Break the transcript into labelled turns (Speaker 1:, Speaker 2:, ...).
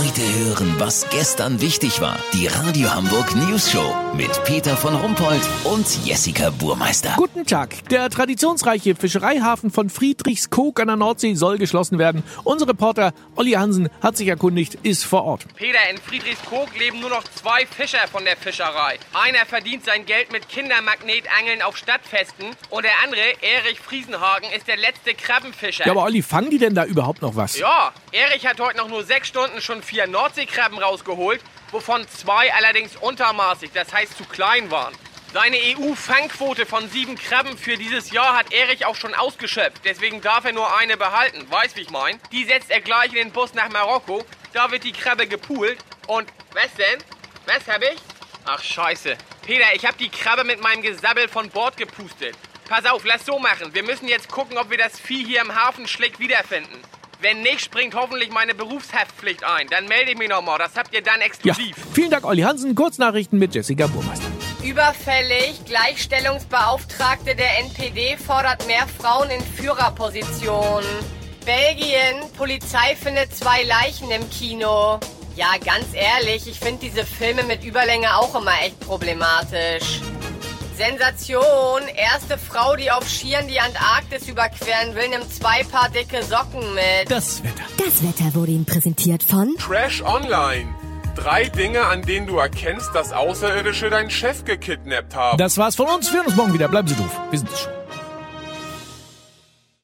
Speaker 1: Heute hören, was gestern wichtig war. Die Radio Hamburg News Show mit Peter von Rumpold und Jessica Burmeister.
Speaker 2: Guten Tag. Der traditionsreiche Fischereihafen von Friedrichskoog an der Nordsee soll geschlossen werden. Unser Reporter Olli Hansen hat sich erkundigt, ist vor Ort.
Speaker 3: Peter, in Friedrichskoog leben nur noch zwei Fischer von der Fischerei. Einer verdient sein Geld mit Kindermagnetangeln auf Stadtfesten und der andere, Erich Friesenhagen, ist der letzte Krabbenfischer.
Speaker 2: Ja, aber Olli, fangen die denn da überhaupt noch was?
Speaker 3: Ja, Erich hat heute noch nur sechs Stunden schon vier Nordseekrabben rausgeholt, wovon zwei allerdings untermaßig, das heißt zu klein waren. Seine EU-Fangquote von sieben Krabben für dieses Jahr hat Erich auch schon ausgeschöpft. Deswegen darf er nur eine behalten. Weiß, wie ich mein? Die setzt er gleich in den Bus nach Marokko. Da wird die Krabbe gepoolt. Und was denn? Was hab ich? Ach, scheiße. Peter, ich hab die Krabbe mit meinem Gesabbel von Bord gepustet. Pass auf, lass so machen. Wir müssen jetzt gucken, ob wir das Vieh hier im Hafen schlick wiederfinden. Wenn nicht, springt hoffentlich meine Berufshaftpflicht ein. Dann melde ich mich nochmal. Das habt ihr dann
Speaker 2: Ja,
Speaker 3: exklusiv.
Speaker 2: vielen Dank, Olli Hansen. Kurznachrichten mit Jessica Burmeister.
Speaker 4: Überfällig. Gleichstellungsbeauftragte der NPD fordert mehr Frauen in Führerpositionen. Belgien. Polizei findet zwei Leichen im Kino. Ja, ganz ehrlich, ich finde diese Filme mit Überlänge auch immer echt problematisch. Sensation. Erste Frau, die auf Skiern die Antarktis überqueren will, nimmt zwei Paar dicke Socken mit.
Speaker 2: Das Wetter.
Speaker 5: Das Wetter wurde Ihnen präsentiert von
Speaker 6: Trash Online. Drei Dinge, an denen du erkennst, dass Außerirdische deinen Chef gekidnappt haben.
Speaker 2: Das war's von uns. Wir hören uns morgen wieder. Bleiben Sie doof. Wir sind es schon.